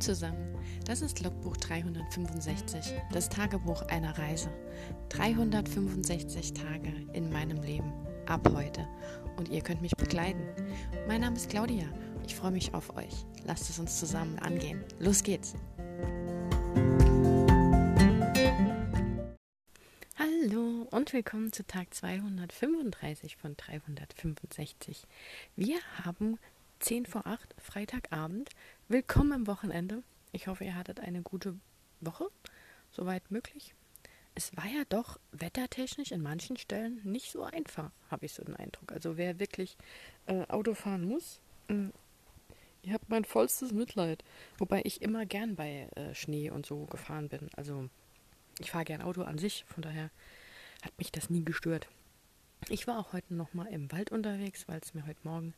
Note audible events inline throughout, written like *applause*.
Zusammen, das ist Logbuch 365, das Tagebuch einer Reise. 365 Tage in meinem Leben, ab heute. Und ihr könnt mich begleiten. Mein Name ist Claudia, ich freue mich auf euch. Lasst es uns zusammen angehen. Los geht's! Hallo und willkommen zu Tag 235 von 365. Wir haben 10 vor 8, Freitagabend. Willkommen am Wochenende. Ich hoffe, ihr hattet eine gute Woche, soweit möglich. Es war ja doch wettertechnisch in manchen Stellen nicht so einfach, habe ich so den Eindruck. Also wer wirklich äh, Auto fahren muss, äh, ihr habt mein vollstes Mitleid. Wobei ich immer gern bei äh, Schnee und so gefahren bin. Also ich fahre gern Auto an sich, von daher hat mich das nie gestört. Ich war auch heute nochmal im Wald unterwegs, weil es mir heute Morgen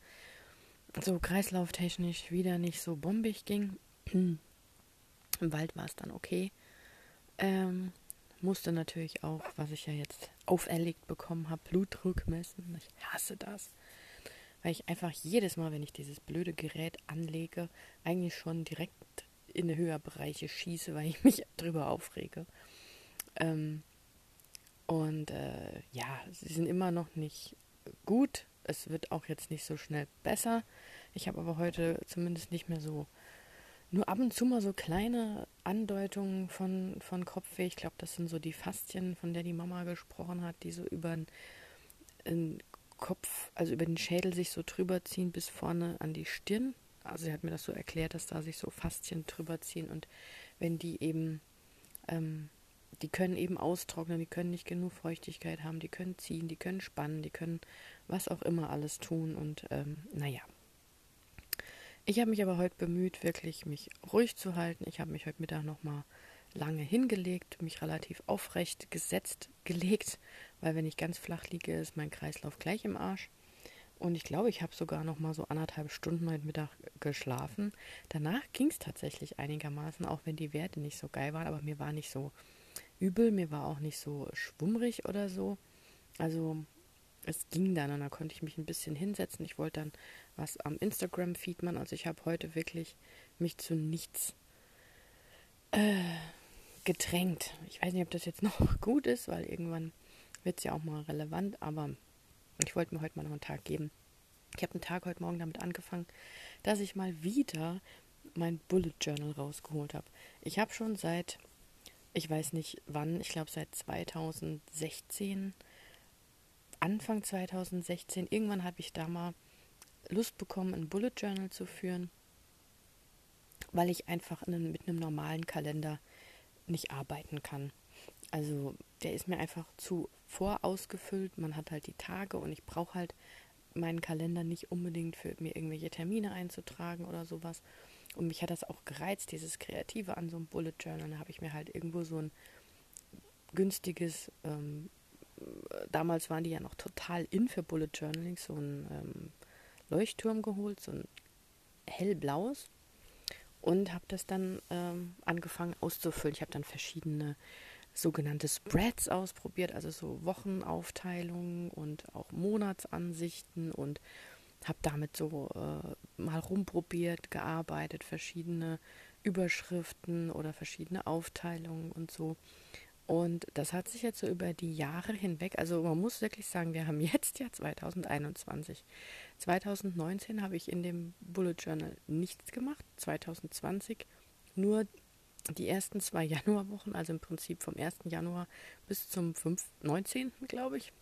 so kreislauftechnisch wieder nicht so bombig ging. *clears throat* Im Wald war es dann okay. Ähm, musste natürlich auch, was ich ja jetzt auferlegt bekommen habe, Blutdruck messen. Ich hasse das. Weil ich einfach jedes Mal, wenn ich dieses blöde Gerät anlege, eigentlich schon direkt in Höherbereiche schieße, weil ich mich *laughs* drüber aufrege. Ähm, und äh, ja, sie sind immer noch nicht gut, es wird auch jetzt nicht so schnell besser. Ich habe aber heute zumindest nicht mehr so, nur ab und zu mal so kleine Andeutungen von, von Kopfweh. Ich glaube, das sind so die Faszien, von der die Mama gesprochen hat, die so über den Kopf, also über den Schädel sich so drüber ziehen bis vorne an die Stirn. Also sie hat mir das so erklärt, dass da sich so Faszien drüber ziehen und wenn die eben ähm, die können eben austrocknen, die können nicht genug Feuchtigkeit haben, die können ziehen, die können spannen, die können was auch immer alles tun. Und ähm, naja. Ich habe mich aber heute bemüht, wirklich mich ruhig zu halten. Ich habe mich heute Mittag nochmal lange hingelegt, mich relativ aufrecht gesetzt, gelegt, weil wenn ich ganz flach liege, ist mein Kreislauf gleich im Arsch. Und ich glaube, ich habe sogar noch mal so anderthalb Stunden heute Mittag geschlafen. Danach ging es tatsächlich einigermaßen, auch wenn die Werte nicht so geil waren, aber mir war nicht so übel, mir war auch nicht so schwummrig oder so. Also es ging dann und da konnte ich mich ein bisschen hinsetzen. Ich wollte dann was am Instagram-Feed machen. Also ich habe heute wirklich mich zu nichts äh, gedrängt. Ich weiß nicht, ob das jetzt *laughs* noch gut ist, weil irgendwann wird es ja auch mal relevant, aber ich wollte mir heute mal noch einen Tag geben. Ich habe einen Tag heute Morgen damit angefangen, dass ich mal wieder mein Bullet Journal rausgeholt habe. Ich habe schon seit ich weiß nicht wann, ich glaube seit 2016, Anfang 2016, irgendwann habe ich da mal Lust bekommen, ein Bullet Journal zu führen, weil ich einfach einen, mit einem normalen Kalender nicht arbeiten kann. Also der ist mir einfach zu vorausgefüllt. Man hat halt die Tage und ich brauche halt meinen Kalender nicht unbedingt für mir irgendwelche Termine einzutragen oder sowas. Und mich hat das auch gereizt, dieses Kreative an so einem Bullet Journal. Da habe ich mir halt irgendwo so ein günstiges, ähm, damals waren die ja noch total in für Bullet Journaling, so ein ähm, Leuchtturm geholt, so ein hellblaues. Und habe das dann ähm, angefangen auszufüllen. Ich habe dann verschiedene sogenannte Spreads ausprobiert, also so Wochenaufteilungen und auch Monatsansichten und habe damit so äh, mal rumprobiert, gearbeitet, verschiedene Überschriften oder verschiedene Aufteilungen und so. Und das hat sich jetzt so über die Jahre hinweg, also man muss wirklich sagen, wir haben *laughs* jetzt ja 2021. 2019 habe ich in dem Bullet Journal nichts gemacht, 2020 nur die ersten zwei *laughs* Januarwochen, also im Prinzip vom 1. Januar bis zum 5, 19. glaube ich.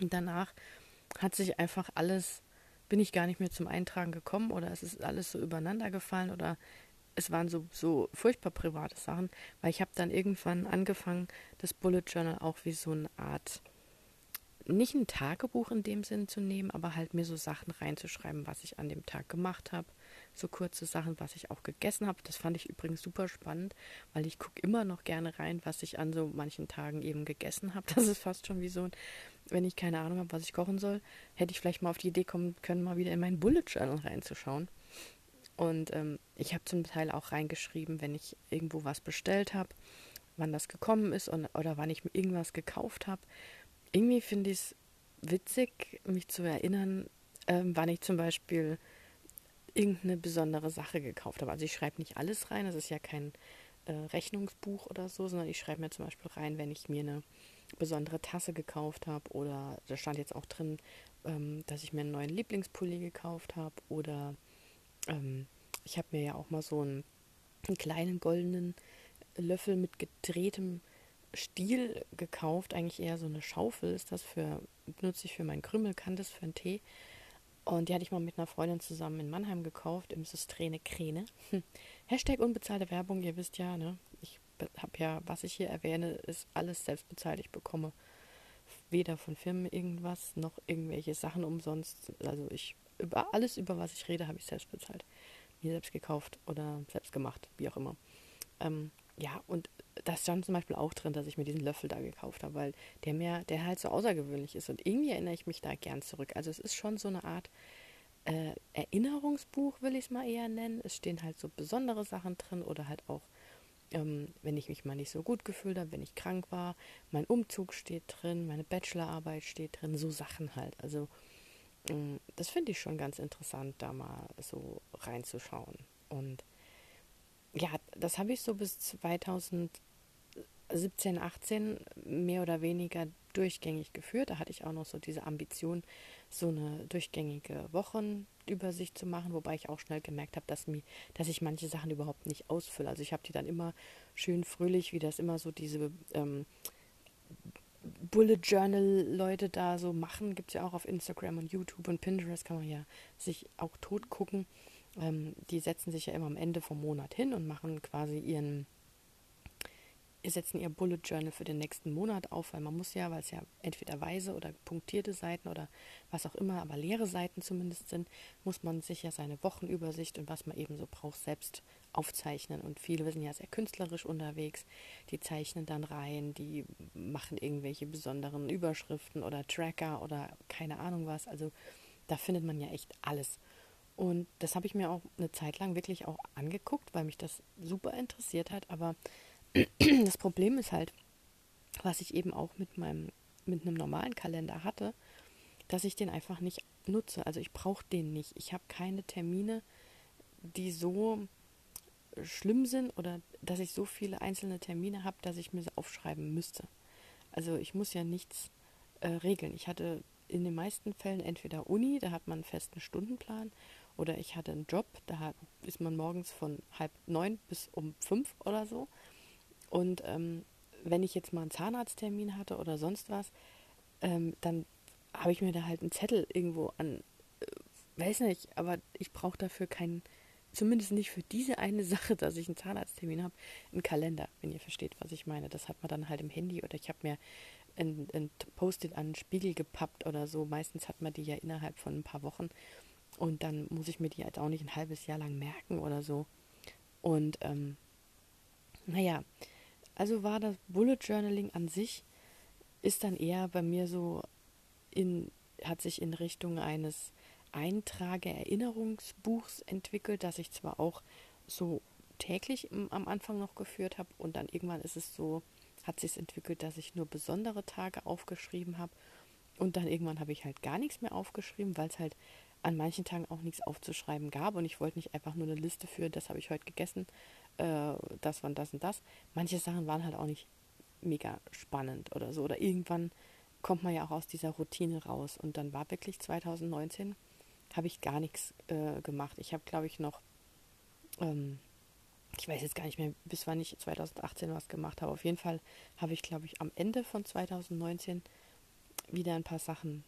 Und danach hat sich einfach alles bin ich gar nicht mehr zum Eintragen gekommen oder es ist alles so übereinander gefallen oder es waren so, so furchtbar private Sachen, weil ich habe dann irgendwann angefangen, das Bullet Journal auch wie so eine Art, nicht ein Tagebuch in dem Sinn zu nehmen, aber halt mir so Sachen reinzuschreiben, was ich an dem Tag gemacht habe, so kurze Sachen, was ich auch gegessen habe. Das fand ich übrigens super spannend, weil ich gucke immer noch gerne rein, was ich an so manchen Tagen eben gegessen habe. *laughs* Das ist fast schon wie so ein, wenn ich keine Ahnung habe, was ich kochen soll, hätte ich vielleicht mal auf die Idee kommen können, mal wieder in meinen Bullet Journal reinzuschauen. Und ähm, ich habe zum Teil auch reingeschrieben, wenn ich irgendwo was bestellt habe, wann das gekommen ist und, oder wann ich mir irgendwas gekauft habe. Irgendwie finde ich es witzig, mich zu erinnern, ähm, wann ich zum Beispiel irgendeine besondere Sache gekauft habe. Also ich schreibe nicht alles rein, das ist ja kein äh, Rechnungsbuch oder so, sondern ich schreibe mir zum Beispiel rein, wenn ich mir eine besondere Tasse gekauft habe oder da stand jetzt auch drin, ähm, dass ich mir einen neuen Lieblingspulli gekauft habe oder ähm, ich habe mir ja auch mal so einen, einen, kleinen goldenen Löffel mit gedrehtem Stiel gekauft, eigentlich eher so eine Schaufel ist das für, benutze ich für meinen Krümel, kann das für einen Tee. Und die hatte ich mal mit einer Freundin zusammen in Mannheim gekauft, im Systrene Kräne. Hashtag unbezahlte Werbung, ihr wisst ja, ne? Ich habe ja, was ich hier erwähne, ist alles selbst bezahlt. Ich bekomme weder von Firmen irgendwas, noch irgendwelche Sachen umsonst. Also ich, über alles, über was ich rede, habe ich selbst bezahlt. Mir selbst gekauft oder selbst gemacht, wie auch immer. Ähm, ja, und da stand zum Beispiel auch drin, dass ich mir diesen Löffel da gekauft habe, weil der mir, der halt so außergewöhnlich ist. Und irgendwie erinnere ich mich da gern zurück. Also es ist schon so eine Art äh, Erinnerungsbuch, will ich es mal eher nennen. Es stehen halt so besondere Sachen drin oder halt auch, ähm, wenn ich mich mal nicht so gut gefühlt habe, wenn ich krank war. Mein Umzug steht drin, meine Bachelorarbeit steht drin, so Sachen halt. Also das finde ich schon ganz interessant, da mal so reinzuschauen. Und ja, das habe ich so bis 2017, 18 mehr oder weniger durchgängig geführt. Da hatte ich auch noch so diese Ambition, so eine durchgängige Wochenübersicht zu machen, wobei ich auch schnell gemerkt habe, dass, dass ich manche Sachen überhaupt nicht ausfülle. Also ich habe die dann immer schön fröhlich, wie das immer so diese ähm, Bullet Journal Leute da so machen, gibt es ja auch auf Instagram und YouTube und Pinterest kann man ja sich auch tot gucken ähm, die setzen sich ja immer am Ende vom Monat hin und machen quasi ihren, setzen ihr Bullet Journal für den nächsten Monat auf, weil man muss ja, weil es ja entweder weise oder punktierte Seiten oder was auch immer, aber leere Seiten zumindest sind, muss man sich ja seine Wochenübersicht und was man eben so braucht, selbst aufzeichnen. Und viele sind ja sehr künstlerisch unterwegs, die zeichnen dann rein, die machen irgendwelche besonderen Überschriften oder Tracker oder keine Ahnung was. Also da findet man ja echt alles. Und das habe ich mir auch eine Zeit lang wirklich auch angeguckt, weil mich das super interessiert hat. Aber das Problem ist halt, was ich eben auch mit meinem, mit einem normalen Kalender hatte, dass ich den einfach nicht nutze. Also ich brauche den nicht. Ich habe keine Termine, die so schlimm sind oder dass ich so viele einzelne Termine habe, dass ich mir sie aufschreiben müsste. Also ich muss ja nichts äh, regeln. Ich hatte in den meisten Fällen entweder Uni, da hat man einen festen Stundenplan, oder ich hatte einen Job, da ist man morgens von halb neun bis um fünf oder so. Und ähm, wenn ich jetzt mal einen Zahnarzttermin hatte oder sonst was, ähm, dann habe ich mir da halt einen Zettel irgendwo an, äh, weiß nicht, aber ich brauche dafür keinen, zumindest nicht für diese eine *laughs* Sache, dass ich einen Zahnarzttermin habe, einen Kalender, wenn ihr versteht, was ich meine. Das hat man dann halt im Handy oder ich habe mir ein, ein Post-it an den Spiegel gepappt oder so. Meistens hat man die ja innerhalb von ein paar Wochen. Und dann muss ich mir die halt auch nicht ein halbes Jahr lang merken oder so. Und ähm, naja, also war das Bullet Journaling an sich, ist dann eher bei mir so in, hat sich in Richtung eines Eintrage-Erinnerungsbuchs entwickelt, das ich zwar auch so täglich am Anfang noch geführt habe und dann irgendwann ist es so, hat sich entwickelt, dass ich nur besondere Tage aufgeschrieben habe und dann irgendwann habe ich halt gar nichts mehr aufgeschrieben, weil es halt an manchen Tagen auch nichts aufzuschreiben gab und ich wollte nicht einfach nur eine Liste für, das habe ich heute gegessen, äh, das war das und das. Manche Sachen waren halt auch nicht mega spannend oder so. Oder irgendwann kommt man ja auch aus dieser Routine raus. Und dann war wirklich 2019, habe ich gar nichts äh, gemacht. Ich habe, glaube ich, noch, ähm, ich weiß jetzt gar nicht mehr, bis wann ich 2018 was gemacht habe. Auf jeden Fall habe ich, glaube ich, am Ende von 2019 wieder ein paar Sachen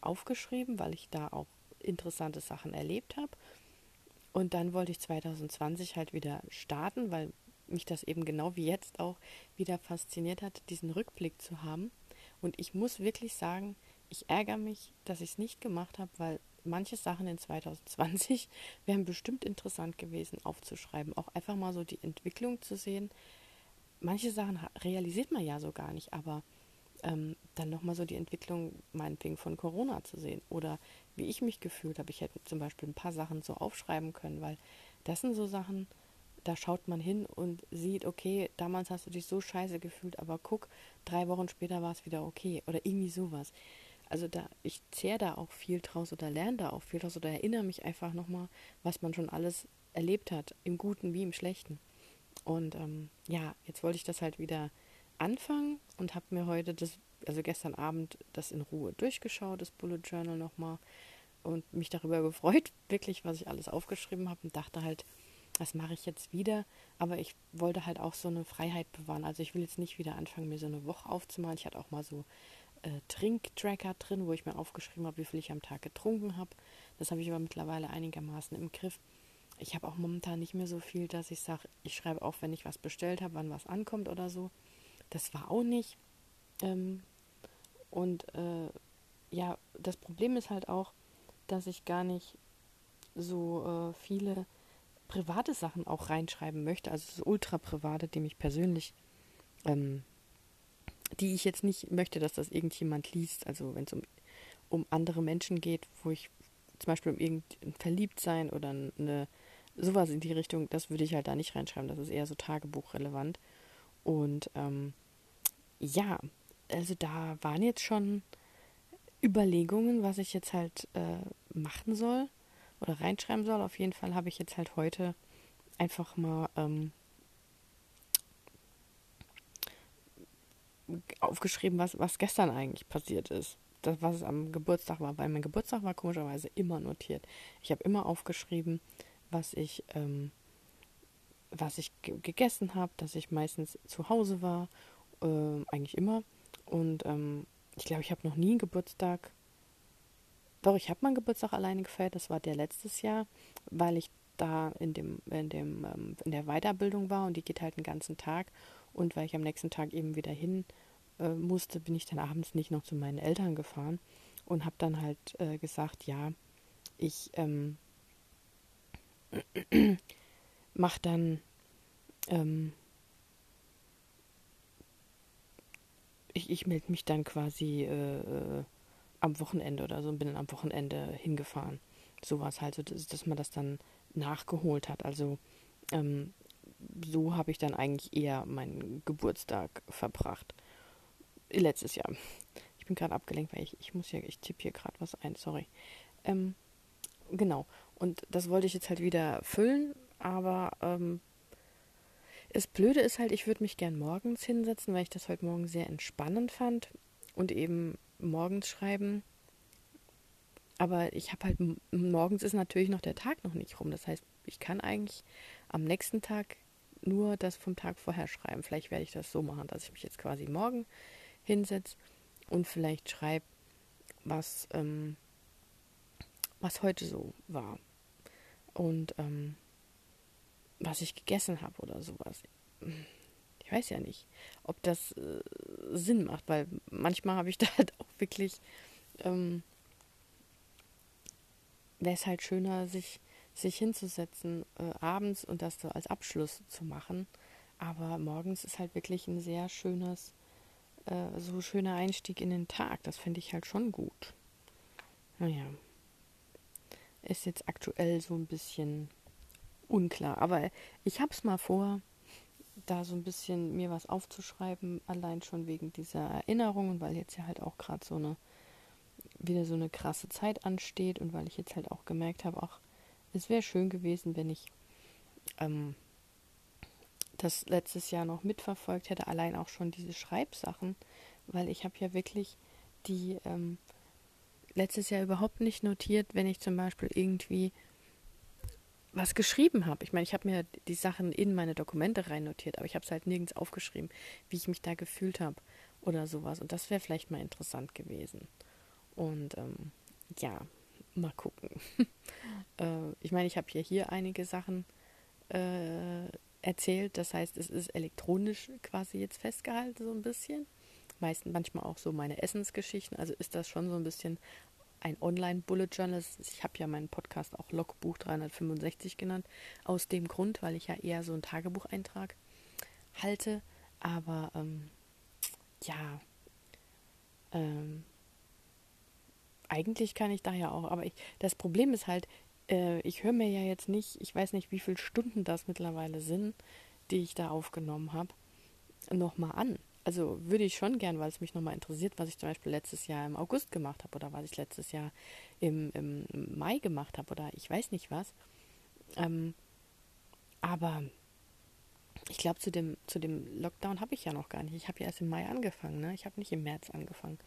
aufgeschrieben, weil ich da auch interessante Sachen erlebt habe. Und dann wollte ich 2020 halt wieder starten, weil mich das eben genau wie jetzt auch wieder fasziniert hat, diesen Rückblick zu haben. Und ich muss wirklich sagen, ich ärgere mich, dass ich es nicht gemacht habe, weil manche Sachen in 2020 *laughs* wären bestimmt interessant gewesen aufzuschreiben. Auch einfach mal so die Entwicklung zu sehen. Manche Sachen realisiert man ja so gar nicht, aber ähm, dann nochmal so die Entwicklung meinetwegen von Corona zu sehen oder wie ich mich gefühlt habe. Ich hätte zum Beispiel ein paar Sachen so aufschreiben können, weil das sind so Sachen, da schaut man hin und sieht, okay, damals hast du dich so scheiße gefühlt, aber guck, drei Wochen später war es wieder okay oder irgendwie sowas. Also da, ich zehre da auch viel draus oder lerne da auch viel draus oder erinnere mich einfach nochmal, was man schon alles erlebt hat, im Guten wie im Schlechten. Und ähm, ja, jetzt wollte ich das halt wieder anfangen und habe mir heute das, also gestern Abend das in Ruhe durchgeschaut, das Bullet Journal nochmal und mich darüber gefreut, wirklich, was ich alles aufgeschrieben habe und dachte halt, das mache ich jetzt wieder. Aber ich wollte halt auch so eine Freiheit bewahren. Also ich will jetzt nicht wieder anfangen, mir so eine Woche aufzumalen. Ich hatte auch mal so äh, Trinktracker drin, wo ich mir aufgeschrieben habe, wie viel ich am Tag getrunken habe. Das habe ich aber mittlerweile einigermaßen im Griff. Ich habe auch momentan nicht mehr so viel, dass ich sage, ich schreibe auf, wenn ich was bestellt habe, wann was ankommt oder so. Das war auch nicht. Ähm, und äh, ja, das Problem ist halt auch, dass ich gar nicht so äh, viele private Sachen auch reinschreiben möchte, also so ultra private, die mich persönlich, ähm, die ich jetzt nicht möchte, dass das irgendjemand liest. Also wenn es um, um andere Menschen geht, wo ich zum Beispiel um irgendein Verliebtsein oder eine sowas in die Richtung, das würde ich halt da nicht reinschreiben. Das ist eher so tagebuchrelevant. Und ähm, ja, also da waren jetzt schon Überlegungen, was ich jetzt halt äh, machen soll oder reinschreiben soll. Auf jeden Fall habe ich jetzt halt heute einfach mal ähm, aufgeschrieben, was, was gestern eigentlich passiert ist. Das, was es am Geburtstag war, weil mein Geburtstag war komischerweise immer notiert. Ich habe immer aufgeschrieben, was ich, ähm, was ich gegessen habe, dass ich meistens zu Hause war, äh, eigentlich immer. Und ähm, ich glaube, ich habe noch nie einen Geburtstag doch, ich habe meinen Geburtstag alleine gefeiert. Das war der letztes Jahr, weil ich da in dem, in dem, ähm, in der Weiterbildung war und die geht halt den ganzen Tag. Und weil ich am nächsten Tag eben wieder hin äh, musste, bin ich dann abends nicht noch zu meinen Eltern gefahren und habe dann halt äh, gesagt, ja, ich ähm, *clears throat* mache dann ähm, ich, ich melde mich dann quasi äh, äh am Wochenende oder so und bin dann am Wochenende hingefahren. So war es halt so, dass, dass, man das dann nachgeholt hat. Also ähm, so habe ich dann eigentlich eher meinen Geburtstag verbracht. Letztes Jahr. Ich bin gerade abgelenkt, weil ich, ich muss ja, ich tippe hier gerade was ein, sorry. Ähm, genau. Und das wollte ich jetzt halt wieder füllen, aber ähm, das Blöde ist halt, ich würde mich gern morgens hinsetzen, weil ich das heute Morgen sehr entspannend fand und eben morgens schreiben. Aber ich habe halt, morgens ist natürlich noch der Tag noch nicht rum. Das heißt, ich kann eigentlich am nächsten Tag nur das vom Tag vorher schreiben. Vielleicht werde ich das so machen, dass ich mich jetzt quasi morgen hinsetze und vielleicht schreibe, was, ähm, was heute so war. Und ähm, was ich gegessen habe oder sowas ich weiß ja nicht, ob das äh, Sinn macht, weil manchmal habe ich *laughs* da halt auch wirklich, ähm, wäre es halt schöner, sich, sich hinzusetzen äh, abends und das so als Abschluss zu machen. Aber morgens ist halt wirklich ein sehr schönes, äh, so schöner Einstieg in den Tag. Das finde ich halt schon gut. Naja. Ist jetzt aktuell so ein bisschen unklar. Aber ich habe es mal vor, da so ein bisschen mir was aufzuschreiben, allein schon wegen dieser Erinnerungen, weil jetzt ja halt auch gerade so eine wieder so eine krasse Zeit ansteht und weil ich jetzt halt auch gemerkt habe, auch es wäre schön gewesen, wenn ich ähm, das letztes Jahr noch mitverfolgt hätte, allein auch schon diese Schreibsachen, weil ich habe ja wirklich die ähm, letztes Jahr überhaupt nicht notiert, wenn ich zum Beispiel irgendwie was geschrieben habe. Ich meine, ich habe mir die Sachen in meine Dokumente rein notiert, aber ich habe es halt nirgends aufgeschrieben, wie ich mich da gefühlt habe oder sowas. Und das wäre vielleicht mal interessant gewesen. Und ähm, ja, mal gucken. *laughs* äh, ich meine, ich habe ja hier einige Sachen äh, erzählt. Das heißt, es ist elektronisch quasi jetzt festgehalten, so ein bisschen. Meistens manchmal auch so meine Essensgeschichten. Also ist das schon so ein bisschen ein Online-Bullet Journal. Ich habe ja meinen Podcast auch Logbuch 365 genannt, aus dem Grund, weil ich ja eher so einen Tagebucheintrag halte. Aber ähm, ja, ähm, eigentlich kann ich da ja auch, aber ich, das Problem ist halt, äh, ich höre mir ja jetzt nicht, ich weiß nicht, wie viele Stunden das mittlerweile sind, die ich da aufgenommen habe, nochmal an. Also würde ich schon gern, weil es mich nochmal interessiert, was ich zum Beispiel letztes Jahr im August gemacht habe oder was ich letztes Jahr im, im Mai gemacht habe oder ich weiß nicht was. Ähm, aber ich glaube, zu dem, zu dem Lockdown habe ich ja noch gar nicht. Ich habe ja erst im Mai angefangen, ne? Ich habe nicht im März angefangen.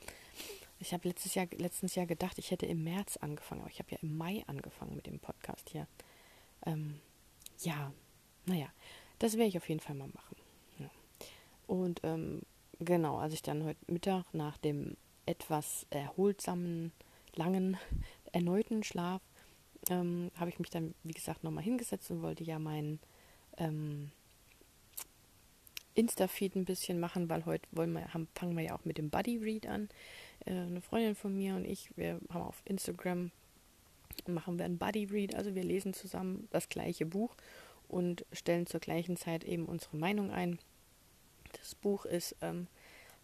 Ich habe letztes Jahr, letztens Jahr gedacht, ich hätte im März angefangen, aber ich habe ja im Mai angefangen mit dem Podcast hier. Ähm, ja, naja, das werde ich auf jeden Fall mal machen. Ja. Und ähm, genau, als ich dann heute Mittag nach dem etwas erholsamen, langen, *laughs* erneuten Schlaf, ähm, habe ich mich dann, wie gesagt, nochmal hingesetzt und wollte ja meinen ähm, Insta-Feed ein bisschen machen, weil heute wollen wir, haben, fangen wir ja auch mit dem Buddy Read an. Äh, eine Freundin von mir und ich, wir haben auf Instagram machen wir ein Buddy Read, also wir lesen zusammen das gleiche Buch und stellen zur gleichen Zeit eben unsere Meinung ein. Das Buch ist ähm,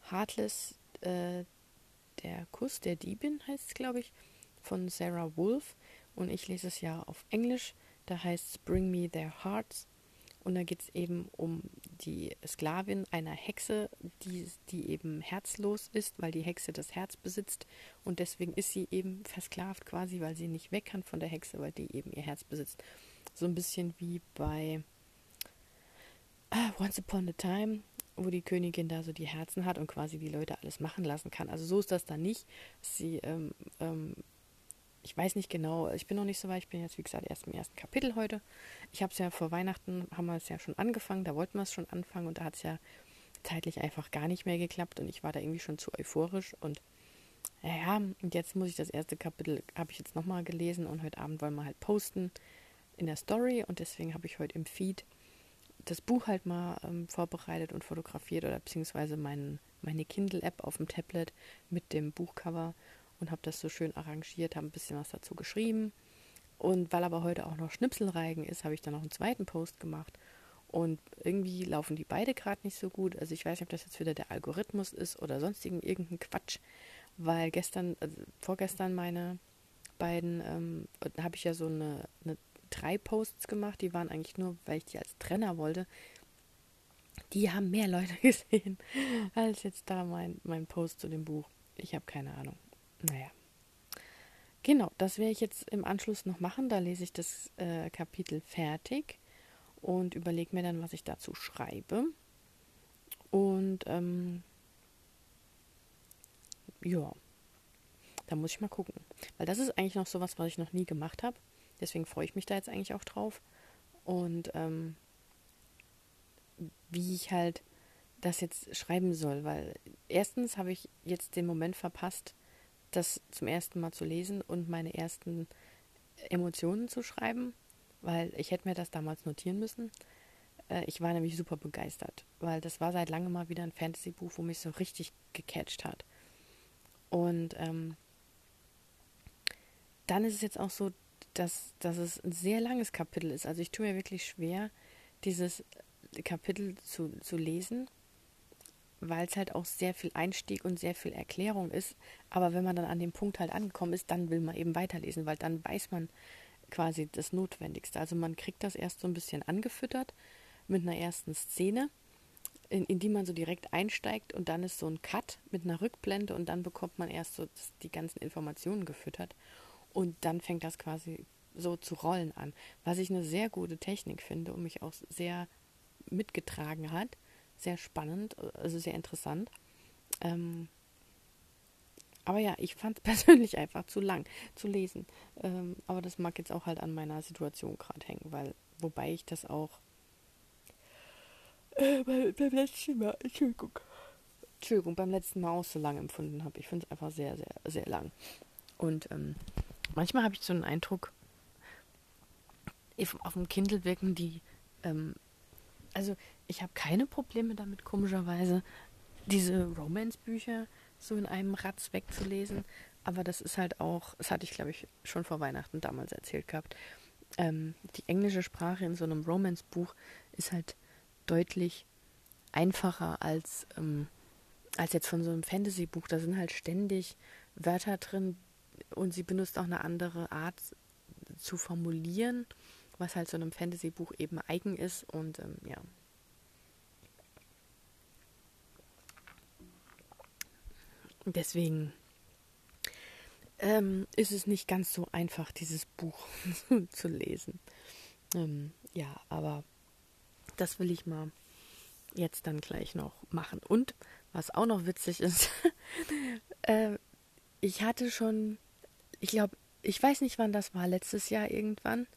Heartless, äh, der Kuss der Diebin heißt es, glaube ich, von Sarah Wolf und ich lese es ja auf Englisch. Da heißt es Bring Me Their Hearts und da geht es eben um die Sklavin einer Hexe, die, die eben herzlos ist, weil die Hexe das Herz besitzt. Und deswegen ist sie eben versklavt quasi, weil sie nicht weg kann von der Hexe, weil die eben ihr Herz besitzt. So ein bisschen wie bei uh, Once Upon a Time, wo die Königin da so die Herzen hat und quasi die Leute alles machen lassen kann. Also so ist das da nicht. Sie ähm, ähm, ich weiß nicht genau, ich bin noch nicht so weit, ich bin jetzt wie gesagt erst im ersten Kapitel heute. Ich habe es ja vor Weihnachten, haben wir es ja schon angefangen, da wollten wir es schon anfangen und da hat es ja zeitlich einfach gar nicht mehr geklappt und ich war da irgendwie schon zu euphorisch und ja, und jetzt muss ich das erste Kapitel, habe ich jetzt nochmal gelesen und heute Abend wollen wir halt posten in der Story und deswegen habe ich heute im Feed das Buch halt mal ähm, vorbereitet und fotografiert oder beziehungsweise mein, meine Kindle-App auf dem Tablet mit dem Buchcover und habe das so schön arrangiert, habe ein bisschen was dazu geschrieben. Und weil aber heute auch noch Schnipselreigen ist, habe ich dann noch einen zweiten Post gemacht. Und irgendwie laufen die beide gerade nicht so gut. Also ich weiß nicht, ob das jetzt wieder der Algorithmus ist oder sonstigen irgendein Quatsch. Weil gestern, also vorgestern meine beiden, ähm, habe ich ja so eine, eine drei Posts gemacht. Die waren eigentlich nur, weil ich die als Trenner wollte. Die haben mehr Leute *laughs* gesehen als jetzt da mein, mein Post zu dem Buch. Ich habe keine Ahnung. Naja. Genau, das werde ich jetzt im Anschluss noch machen. Da lese ich das äh, Kapitel fertig und überlege mir dann, was ich dazu schreibe. Und ähm, ja, da muss ich mal gucken. Weil das ist eigentlich noch so was, was ich noch nie gemacht habe. Deswegen freue ich mich da jetzt eigentlich auch drauf. Und ähm, wie ich halt das jetzt schreiben soll, weil erstens habe ich jetzt den Moment verpasst, das zum ersten Mal zu lesen und meine ersten Emotionen zu schreiben, weil ich hätte mir das damals notieren müssen. Äh, ich war nämlich super begeistert, weil das war seit langem mal wieder ein Fantasy-Buch, wo mich so richtig gecatcht hat. Und ähm, dann ist es jetzt auch so, dass, dass es ein sehr langes Kapitel ist. Also ich tue mir wirklich schwer, dieses Kapitel zu, zu lesen weil es halt auch sehr viel Einstieg und sehr viel Erklärung ist. Aber wenn man dann an dem Punkt halt angekommen ist, dann will man eben weiterlesen, weil dann weiß man quasi das Notwendigste. Also man kriegt das erst so ein bisschen angefüttert mit einer ersten Szene, in, in die man so direkt einsteigt und dann ist so ein Cut mit einer Rückblende und dann bekommt man erst so die ganzen Informationen gefüttert und dann fängt das quasi so zu rollen an, was ich eine sehr gute Technik finde und mich auch sehr mitgetragen hat sehr spannend, also sehr interessant. Ähm, aber ja, ich fand es *laughs* persönlich einfach zu lang zu lesen. Ähm, aber das mag jetzt auch halt an meiner Situation gerade hängen, weil, wobei ich das auch äh, beim, letzten Mal, Entschuldigung, Entschuldigung, beim letzten Mal auch so lang empfunden habe. Ich finde es einfach sehr, sehr, sehr lang. Und ähm, manchmal habe ich so einen Eindruck, auf dem Kindle wirken die ähm, also ich habe keine Probleme damit, komischerweise, diese Romance-Bücher so in einem Ratz wegzulesen. Aber das ist halt auch, das hatte ich, glaube ich, schon vor Weihnachten damals erzählt gehabt. Ähm, die englische Sprache in so einem Romance-Buch ist halt deutlich einfacher als, ähm, als jetzt von so einem Fantasy-Buch. Da sind halt ständig Wörter drin und sie benutzt auch eine andere Art zu formulieren was halt so einem Fantasy-Buch eben eigen ist. Und ähm, ja. deswegen ähm, ist es nicht ganz so einfach, dieses Buch *laughs* zu lesen. Ähm, ja, aber das will ich mal jetzt dann gleich noch machen. Und was auch noch witzig ist, *laughs* äh, ich hatte schon, ich glaube, ich weiß nicht, wann das war, letztes Jahr irgendwann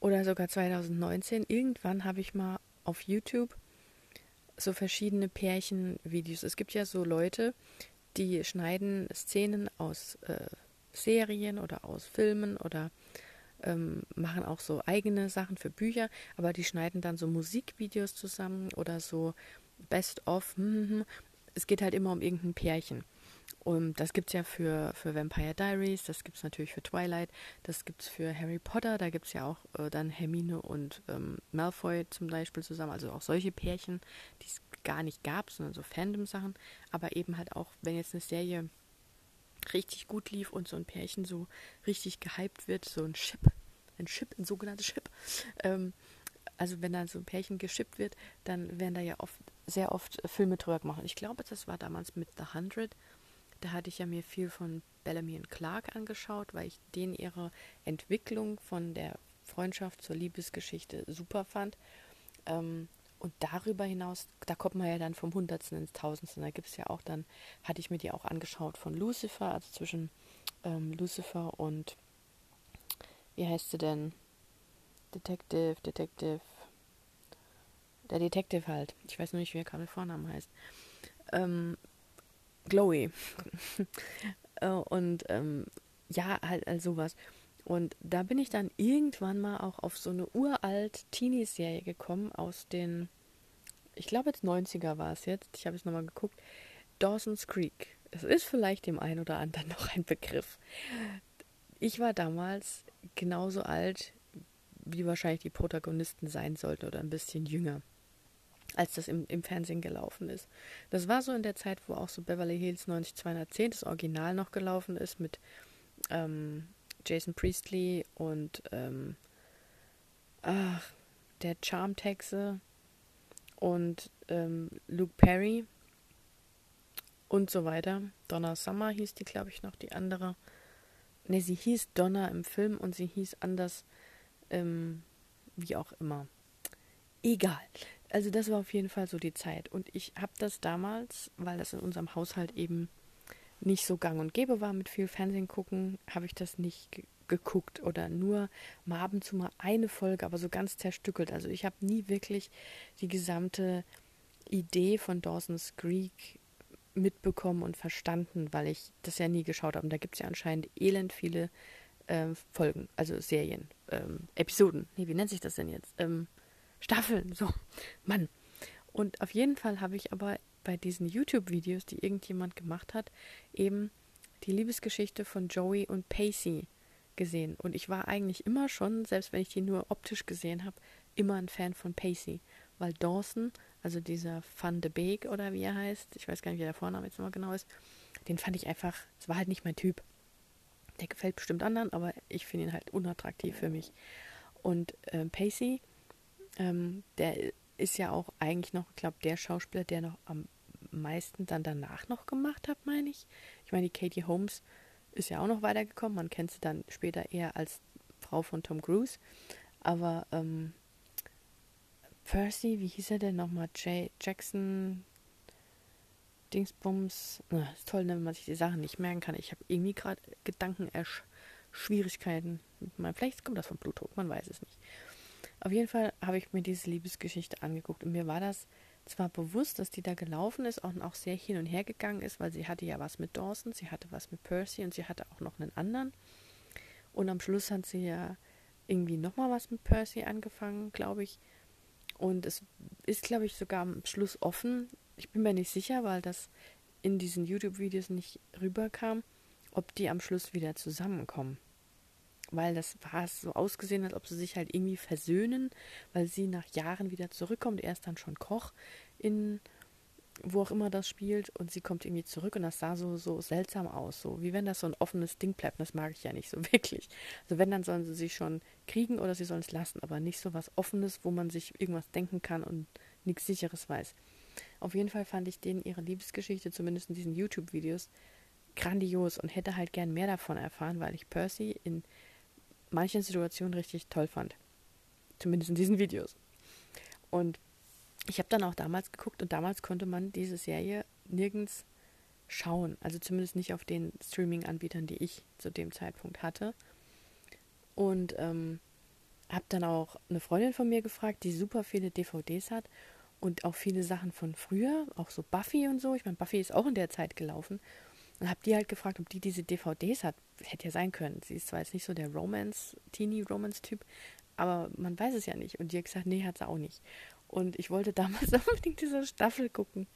oder sogar 2019, irgendwann habe ich mal auf YouTube so verschiedene Pärchenvideos. Es gibt ja so Leute, die schneiden Szenen aus äh, Serien oder aus Filmen oder ähm, machen auch so eigene Sachen für Bücher, aber die schneiden dann so Musikvideos zusammen oder so Best of. Hm, hm, hm. Es geht halt immer um irgendein Pärchen. Und das gibt es ja für, für Vampire Diaries, das gibt es natürlich für Twilight, das gibt es für Harry Potter, da gibt es ja auch äh, dann Hermine und ähm, Malfoy zum Beispiel zusammen, also auch solche Pärchen, die es gar nicht gab, sondern so Fandom-Sachen, aber eben halt auch, wenn jetzt eine Serie richtig gut lief und so ein Pärchen so richtig gehypt wird, so ein Chip, ein Chip, ein sogenanntes Chip. Ähm, also wenn dann so ein Pärchen geschippt wird, dann werden da ja oft, sehr oft Filme drüber gemacht. Ich glaube, das war damals mit The Hundred. Da hatte ich ja mir viel von Bellamy und Clark angeschaut, weil ich denen ihre Entwicklung von der Freundschaft zur Liebesgeschichte super fand. Ähm, und darüber hinaus, da kommt man ja dann vom Hundertsten ins Tausendsten. Da gibt es ja auch dann, hatte ich mir die auch angeschaut von Lucifer, also zwischen ähm, Lucifer und, wie heißt sie denn? Detective, Detective. Der Detective halt. Ich weiß nur nicht, wie er gerade Vornamen heißt. Ähm, Chloe. *laughs* Äh, und ähm, ja, halt, halt sowas. Und da bin ich dann irgendwann mal auch auf so eine uralt Teenie-Serie gekommen aus den, ich glaube jetzt 90er war es jetzt, ich habe es nochmal geguckt, Dawson's Creek. Es ist vielleicht dem einen oder anderen *laughs* noch ein Begriff. Ich war damals genauso alt, wie wahrscheinlich die Protagonisten sein sollten oder ein bisschen jünger, als das im, im Fernsehen gelaufen ist. Das war so in der Zeit, wo auch so Beverly Hills 90210, das Original noch gelaufen ist mit ähm, Jason Priestley und ähm, ach, der Charm-Texe und ähm, Luke Perry und so weiter. Donna Summer hieß die, glaube ich, noch, die andere. Ne, sie hieß Donna im Film und sie hieß anders, ähm, wie auch immer. Egal. Also das war auf jeden Fall so die Zeit. Und ich habe das damals, weil das in unserem Haushalt eben nicht so gang und gäbe war mit viel Fernsehen gucken, habe ich das nicht ge geguckt oder nur mal ab und zu mal eine Folge, aber so ganz zerstückelt. Also ich habe nie wirklich die gesamte Idee von Dawson's Creek mitbekommen und verstanden, weil ich das ja nie geschaut habe. Und da gibt es ja anscheinend elend viele äh, Folgen, also Serien, ähm, Episoden. Nee, wie nennt sich das denn jetzt? Ähm, Staffeln, so. Mann. Und auf jeden Fall habe ich aber bei diesen YouTube-Videos, die irgendjemand gemacht hat, eben die Liebesgeschichte von Joey und Pacey gesehen. Und ich war eigentlich immer schon, selbst wenn ich die nur optisch gesehen habe, immer ein Fan von Pacey. Weil Dawson, also dieser Van de Beek oder wie er heißt, ich weiß gar nicht, wie der Vorname jetzt immer genau ist, den fand ich einfach, es war halt nicht mein Typ. Der gefällt bestimmt anderen, aber ich finde ihn halt unattraktiv für mich. Und äh, Pacey, ähm, der ist ja auch eigentlich noch, ich glaube, der Schauspieler, der noch am meisten dann danach noch gemacht hat, meine ich. Ich meine, die Katie Holmes ist ja auch noch weitergekommen. Man kennt sie dann später eher als Frau von Tom Cruise. Aber ähm, Percy, wie hieß er denn nochmal? Jay Jackson Dingsbums. Na, ist toll, ne, wenn man sich die Sachen nicht merken kann. Ich habe irgendwie gerade Gedankenschwierigkeiten. Vielleicht kommt das vom Blutdruck, man weiß es nicht. Auf jeden Fall habe ich mir diese Liebesgeschichte angeguckt und mir war das zwar bewusst, dass die da gelaufen ist und auch sehr hin und her gegangen ist, weil sie hatte ja was mit Dawson, sie hatte was mit Percy und sie hatte auch noch einen anderen. Und am Schluss hat sie ja irgendwie nochmal was mit Percy angefangen, glaube ich. Und es ist, glaube ich, sogar am Schluss offen. Ich bin mir nicht sicher, weil das in diesen YouTube-Videos nicht rüberkam, ob die am Schluss wieder zusammenkommen weil das war so ausgesehen, als ob sie sich halt irgendwie versöhnen, weil sie nach Jahren wieder zurückkommt. Er ist dann schon Koch in wo auch immer das spielt und sie kommt irgendwie zurück und das sah so, so seltsam aus, so wie wenn das so ein offenes Ding bleibt. Das mag ich ja nicht so *laughs* wirklich. Also wenn, dann sollen sie sich schon kriegen oder sie sollen es lassen, aber nicht so was Offenes, wo man sich irgendwas denken kann und nichts Sicheres weiß. Auf jeden Fall fand ich denen ihre Liebesgeschichte, zumindest in diesen YouTube-Videos, grandios und hätte halt gern mehr davon erfahren, weil ich Percy in manchen Situationen richtig toll fand. Zumindest in diesen Videos. Und ich habe dann auch damals geguckt und damals konnte man diese Serie nirgends schauen. Also zumindest nicht auf den Streaming-Anbietern, die ich zu dem Zeitpunkt hatte. Und ähm, habe dann auch eine Freundin von mir gefragt, die super viele DVDs hat und auch viele Sachen von früher, auch so Buffy und so. Ich meine, Buffy ist auch in der Zeit gelaufen. Und habe die halt gefragt, ob die diese DVDs hat. Hätte ja sein können. Sie ist zwar jetzt nicht so der Romance, Teenie-Romance-Typ, aber man weiß es ja nicht. Und die hat gesagt, nee, hat sie auch nicht. Und ich wollte *laughs* damals unbedingt diese Staffel gucken.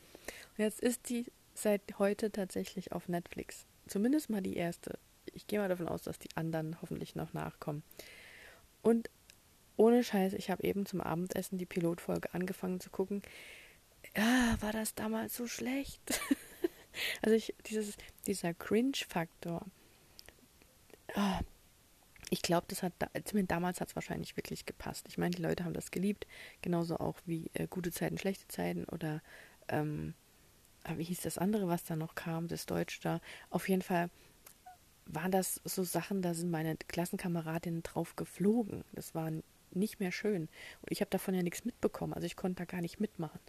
Und jetzt ist die seit heute tatsächlich auf Netflix. Zumindest mal die erste. Ich gehe mal davon aus, dass die anderen hoffentlich noch nachkommen. Und ohne Scheiß, ich habe eben zum Abendessen die Pilotfolge angefangen zu gucken. Ja, war das damals so schlecht? *laughs* also ich, dieses, dieser Cringe-Faktor. Ah, ich glaube, das hat zumindest damals hat es wahrscheinlich wirklich gepasst. Ich meine, die Leute haben das geliebt, genauso auch wie äh, gute Zeiten, schlechte Zeiten oder ähm, ah, wie hieß das andere, was da noch kam, das Deutsch da. Auf jeden Fall waren das so Sachen, da sind meine Klassenkameradinnen drauf geflogen. Das war nicht mehr schön. Und ich habe davon ja nichts mitbekommen. Also ich konnte da gar nicht mitmachen.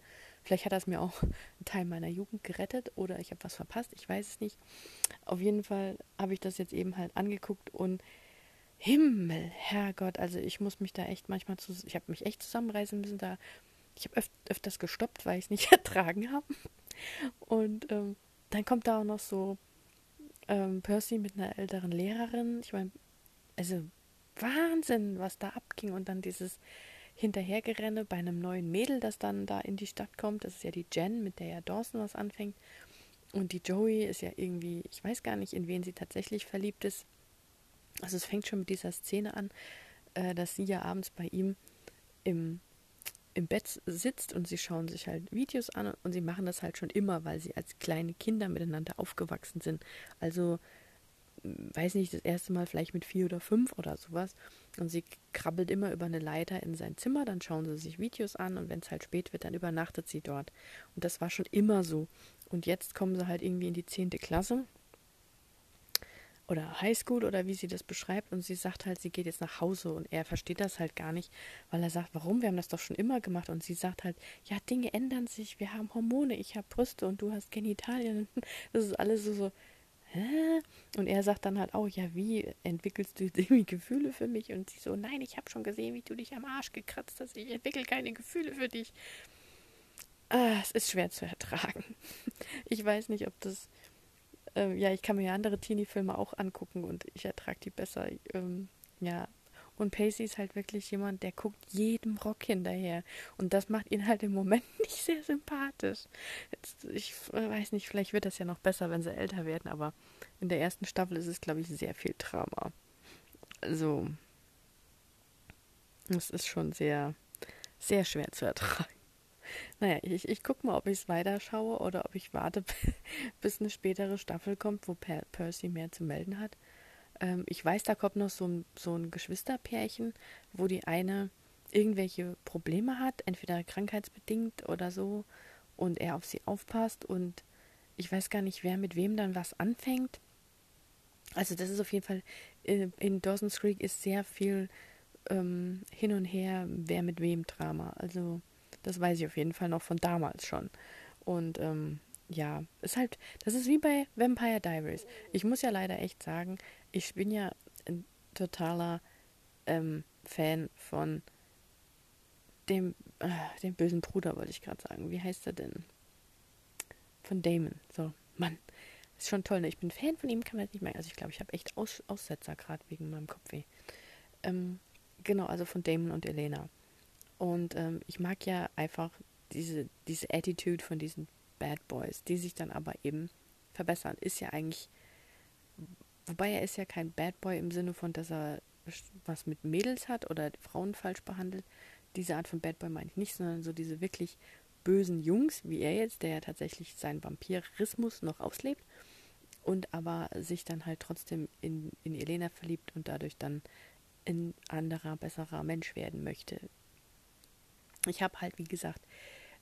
Vielleicht hat das mir auch einen Teil meiner Jugend gerettet oder ich habe was verpasst. Ich weiß es nicht. Auf jeden Fall habe ich das jetzt eben halt angeguckt und Himmel, Herrgott, also ich muss mich da echt manchmal zu, ich habe mich echt zusammenreißen müssen da. Ich habe öf öfters gestoppt, weil ich es nicht *laughs* ertragen habe. Und ähm, dann kommt da auch noch so ähm, Percy mit einer älteren Lehrerin. Ich meine, also Wahnsinn, was da abging. Und dann dieses Hinterhergerenne bei einem neuen Mädel, das dann da in die Stadt kommt. Das ist ja die Jen, mit der ja Dawson was anfängt. Und die Joey ist ja irgendwie, ich weiß gar nicht, in wen sie tatsächlich verliebt ist. Also es fängt schon mit dieser Szene an, äh, dass sie ja abends bei ihm im, im Bett sitzt und sie schauen sich halt Videos an und sie machen das halt schon immer, weil sie als kleine Kinder miteinander aufgewachsen sind. Also weiß nicht, das erste Mal vielleicht mit vier oder fünf oder sowas. Und sie krabbelt immer über eine Leiter in sein Zimmer, dann schauen sie sich Videos an und wenn es halt spät wird, dann übernachtet sie dort. Und das war schon immer so. Und jetzt kommen sie halt irgendwie in die zehnte Klasse oder Highschool oder wie sie das beschreibt. Und sie sagt halt, sie geht jetzt nach Hause. Und er versteht das halt gar nicht, weil er sagt, warum, wir haben das doch schon immer gemacht. Und sie sagt halt, ja, Dinge ändern sich, wir haben Hormone, ich habe Brüste und du hast Genitalien, *laughs* das ist alles so, so, hä? Und er sagt dann halt auch, ja, wie entwickelst du irgendwie Gefühle für mich? Und sie so, nein, ich habe schon gesehen, wie du dich am Arsch gekratzt hast, ich entwickle keine Gefühle für dich. Ah, es ist schwer zu ertragen. *laughs* Ich weiß nicht, ob das ähm, ja, ich kann mir ja andere Teenie-Filme auch angucken und ich ertrage die besser. Ähm, ja. Und Pacey ist halt wirklich jemand, der guckt jedem Rock hinterher. Und das macht ihn halt im Moment *laughs* nicht sehr sympathisch. Jetzt, ich äh, weiß nicht, vielleicht wird das ja noch besser, wenn sie älter werden, aber in der ersten Staffel ist es, glaube ich, sehr viel Drama. Also, es ist schon sehr, sehr schwer zu ertragen. *laughs* Naja, ich, ich gucke mal, ob ich es weiterschaue oder ob ich warte, *laughs* bis eine spätere Staffel kommt, wo per Percy mehr zu melden hat. Ähm, ich weiß, da kommt noch so ein, so ein Geschwisterpärchen, wo die eine irgendwelche Probleme hat, entweder krankheitsbedingt oder so, und er auf sie aufpasst und ich weiß gar nicht, wer mit wem dann was anfängt. Also das ist auf jeden Fall, in, in Dawson's Creek ist sehr viel ähm, hin und her, wer mit wem Drama. Also das weiß ich auf jeden Fall noch von damals schon. Und ähm, ja, ist halt, das ist wie bei Vampire Diaries. Ich muss ja leider echt sagen, ich bin ja ein totaler ähm, Fan von dem, äh, dem bösen Bruder, wollte ich gerade sagen. Wie heißt er denn? Von Damon. So, Mann. Ist schon toll, ne? Ich bin Fan von ihm, kann man jetzt nicht merken. Also ich glaube, ich habe echt Aus Aussetzer gerade wegen meinem Kopfweh. Ähm, genau, also von Damon und Elena. Und ähm, ich mag ja einfach diese, diese Attitude von diesen Bad Boys, die sich dann aber eben verbessern. Ist ja eigentlich, wobei er ist ja kein Bad Boy im Sinne von, dass er was mit Mädels hat oder Frauen falsch behandelt. Diese Art von Bad Boy meine ich nicht, sondern so diese wirklich bösen Jungs, wie er jetzt, der ja tatsächlich seinen Vampirismus noch auslebt und aber sich dann halt trotzdem in, in Elena verliebt und dadurch dann ein anderer, besserer Mensch werden möchte, ich habe halt, wie gesagt,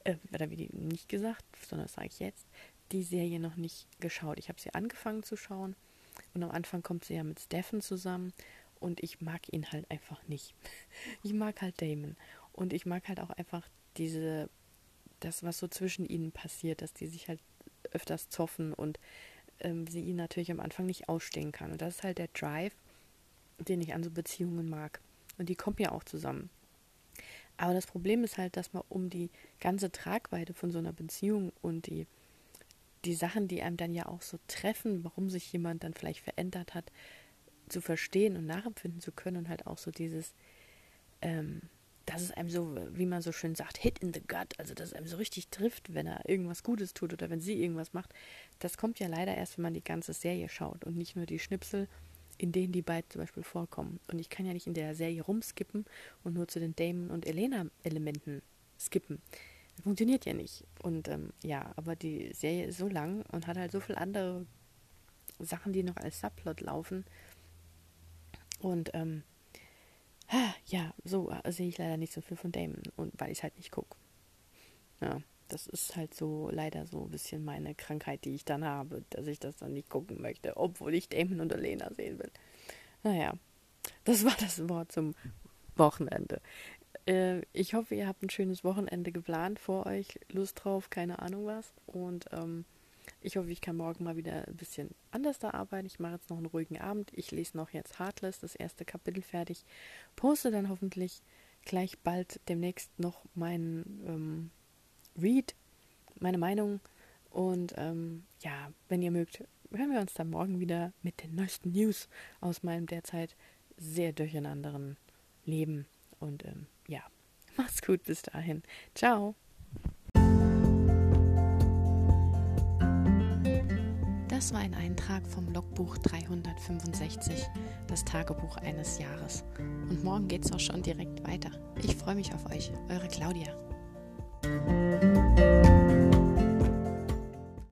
äh, oder wie nicht gesagt, sondern das sage ich jetzt, die Serie noch nicht geschaut. Ich habe sie angefangen zu schauen und am Anfang kommt sie ja mit Stephen zusammen und ich mag ihn halt einfach nicht. *laughs* Ich mag halt Damon und ich mag halt auch einfach diese, das, was so zwischen ihnen passiert, dass die sich halt öfters zoffen und ähm, sie ihn natürlich am Anfang nicht ausstehen kann. Und das ist halt der Drive, den ich an so Beziehungen mag. Und die kommen ja auch zusammen. Aber das Problem ist halt, dass man um die ganze Tragweite von so einer Beziehung und die, die Sachen, die einem dann ja auch so treffen, warum sich jemand dann vielleicht verändert hat, zu verstehen und nachempfinden zu können und halt auch so dieses, ähm, dass es einem so, wie man so schön sagt, hit in the gut, also dass es einem so richtig trifft, wenn er irgendwas Gutes tut oder wenn sie irgendwas macht, das kommt ja leider erst, wenn man die ganze Serie schaut und nicht nur die Schnipsel, in denen die beiden zum Beispiel vorkommen. Und ich kann ja nicht in der Serie rumskippen und nur zu den Damon und Elena-Elementen skippen. Funktioniert ja nicht. Und ähm, ja, aber die Serie ist so lang und hat halt so viele andere Sachen, die noch als Subplot laufen. Und ähm, ja, so äh, sehe ich leider nicht so viel von Damon und weil ich es halt nicht gucke. Ja, das ist halt so leider so ein bisschen meine Krankheit, die ich dann habe, dass ich das dann nicht gucken möchte, obwohl ich Damon und Elena sehen will. Naja, das war das Wort zum Wochenende. Äh, ich hoffe, ihr habt ein schönes Wochenende geplant vor euch, Lust drauf, keine Ahnung was. Und ähm, ich hoffe, ich kann morgen mal wieder ein bisschen anders da arbeiten. Ich mache jetzt noch einen ruhigen Abend. Ich lese noch jetzt Heartless, das erste Kapitel fertig. Poste dann hoffentlich gleich bald demnächst noch meinen ähm, Read, meine Meinung. Und ähm, ja, wenn ihr mögt, hören wir uns dann morgen wieder mit den neuesten News aus meinem derzeit sehr durcheinanderen Leben. Und ähm, *laughs* ja, macht's gut bis dahin. Ciao. Das war ein Eintrag vom Logbuch 365, das Tagebuch eines Jahres. Und morgen geht's auch schon direkt weiter. Ich freue mich auf euch, eure Claudia.